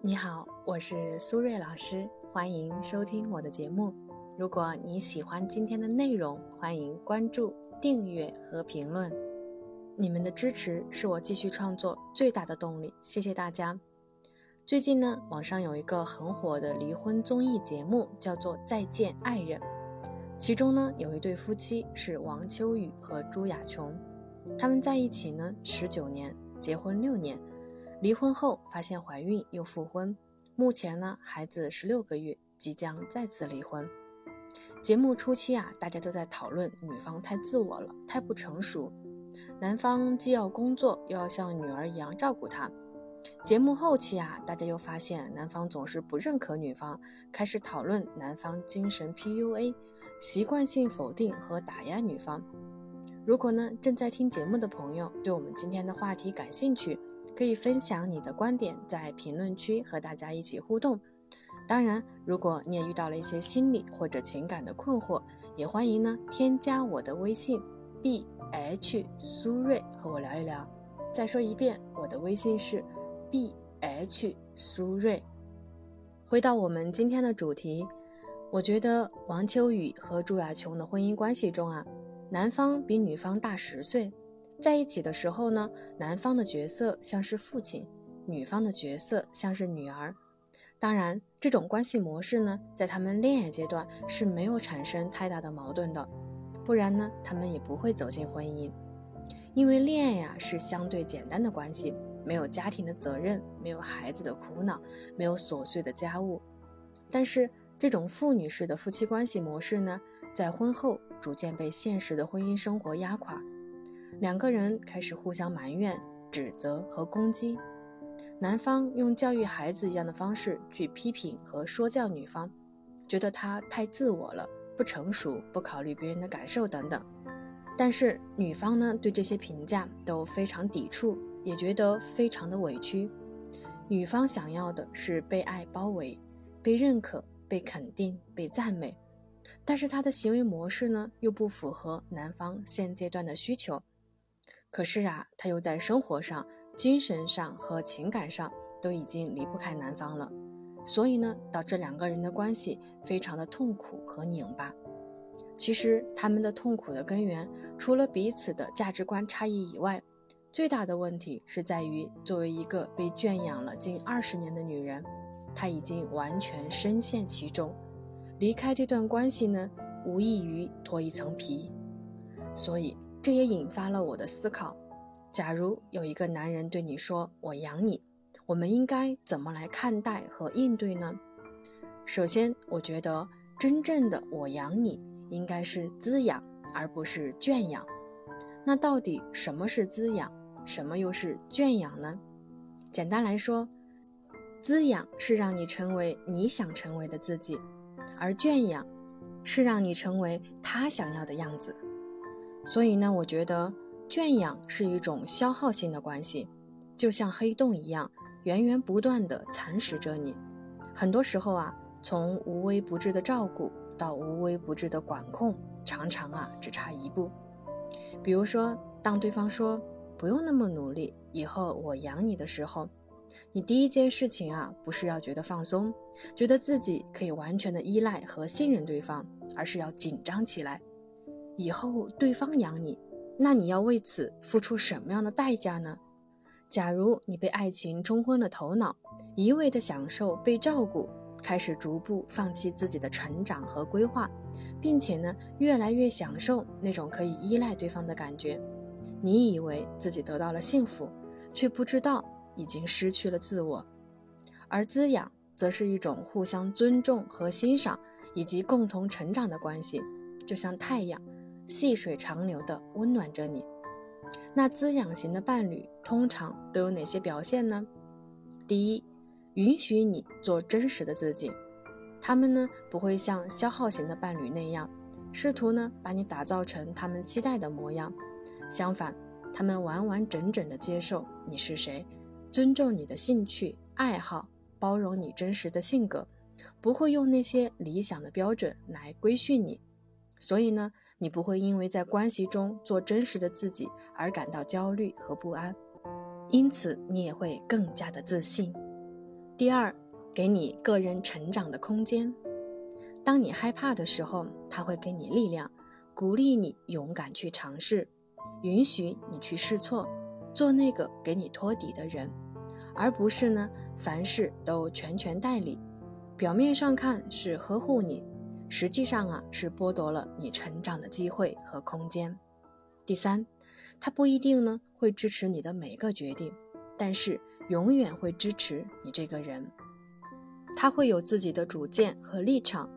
你好，我是苏瑞老师，欢迎收听我的节目。如果你喜欢今天的内容，欢迎关注、订阅和评论。你们的支持是我继续创作最大的动力，谢谢大家。最近呢，网上有一个很火的离婚综艺节目，叫做《再见爱人》，其中呢有一对夫妻是王秋雨和朱雅琼，他们在一起呢十九年，结婚六年。离婚后发现怀孕又复婚，目前呢孩子十六个月，即将再次离婚。节目初期啊，大家都在讨论女方太自我了，太不成熟，男方既要工作又要像女儿一样照顾她。节目后期啊，大家又发现男方总是不认可女方，开始讨论男方精神 PUA，习惯性否定和打压女方。如果呢正在听节目的朋友对我们今天的话题感兴趣，可以分享你的观点，在评论区和大家一起互动。当然，如果你也遇到了一些心理或者情感的困惑，也欢迎呢添加我的微信 b h 苏瑞和我聊一聊。再说一遍，我的微信是 b h 苏瑞。回到我们今天的主题，我觉得王秋雨和朱亚琼的婚姻关系中啊，男方比女方大十岁。在一起的时候呢，男方的角色像是父亲，女方的角色像是女儿。当然，这种关系模式呢，在他们恋爱阶段是没有产生太大的矛盾的，不然呢，他们也不会走进婚姻。因为恋爱呀是相对简单的关系，没有家庭的责任，没有孩子的苦恼，没有琐碎的家务。但是，这种父女式的夫妻关系模式呢，在婚后逐渐被现实的婚姻生活压垮。两个人开始互相埋怨、指责和攻击，男方用教育孩子一样的方式去批评和说教女方，觉得她太自我了、不成熟、不考虑别人的感受等等。但是女方呢，对这些评价都非常抵触，也觉得非常的委屈。女方想要的是被爱包围、被认可、被肯定、被赞美，但是她的行为模式呢，又不符合男方现阶段的需求。可是啊，他又在生活上、精神上和情感上都已经离不开男方了，所以呢，导致两个人的关系非常的痛苦和拧巴。其实他们的痛苦的根源，除了彼此的价值观差异以外，最大的问题是在于，作为一个被圈养了近二十年的女人，她已经完全深陷其中，离开这段关系呢，无异于脱一层皮。所以。这也引发了我的思考：假如有一个男人对你说“我养你”，我们应该怎么来看待和应对呢？首先，我觉得真正的“我养你”应该是滋养，而不是圈养。那到底什么是滋养，什么又是圈养呢？简单来说，滋养是让你成为你想成为的自己，而圈养是让你成为他想要的样子。所以呢，我觉得圈养是一种消耗性的关系，就像黑洞一样，源源不断的蚕食着你。很多时候啊，从无微不至的照顾到无微不至的管控，常常啊只差一步。比如说，当对方说不用那么努力，以后我养你的时候，你第一件事情啊，不是要觉得放松，觉得自己可以完全的依赖和信任对方，而是要紧张起来。以后对方养你，那你要为此付出什么样的代价呢？假如你被爱情冲昏了头脑，一味的享受被照顾，开始逐步放弃自己的成长和规划，并且呢，越来越享受那种可以依赖对方的感觉，你以为自己得到了幸福，却不知道已经失去了自我。而滋养，则是一种互相尊重和欣赏，以及共同成长的关系，就像太阳。细水长流的温暖着你。那滋养型的伴侣通常都有哪些表现呢？第一，允许你做真实的自己。他们呢不会像消耗型的伴侣那样，试图呢把你打造成他们期待的模样。相反，他们完完整整的接受你是谁，尊重你的兴趣爱好，包容你真实的性格，不会用那些理想的标准来规训你。所以呢，你不会因为在关系中做真实的自己而感到焦虑和不安，因此你也会更加的自信。第二，给你个人成长的空间。当你害怕的时候，他会给你力量，鼓励你勇敢去尝试，允许你去试错，做那个给你托底的人，而不是呢凡事都全权代理。表面上看是呵护你，实际上啊是剥夺了你成长的机会和空间。第三，他不一定呢会支持你的每个决定，但是永远会支持你这个人。他会有自己的主见和立场，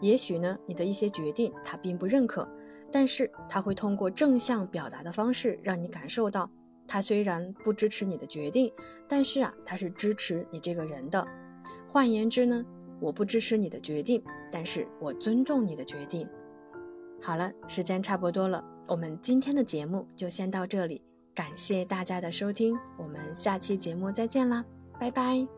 也许呢你的一些决定他并不认可，但是他会通过正向表达的方式让你感受到，他虽然不支持你的决定，但是啊他是支持你这个人的。换言之呢。我不支持你的决定，但是我尊重你的决定。好了，时间差不多了，我们今天的节目就先到这里，感谢大家的收听，我们下期节目再见啦，拜拜。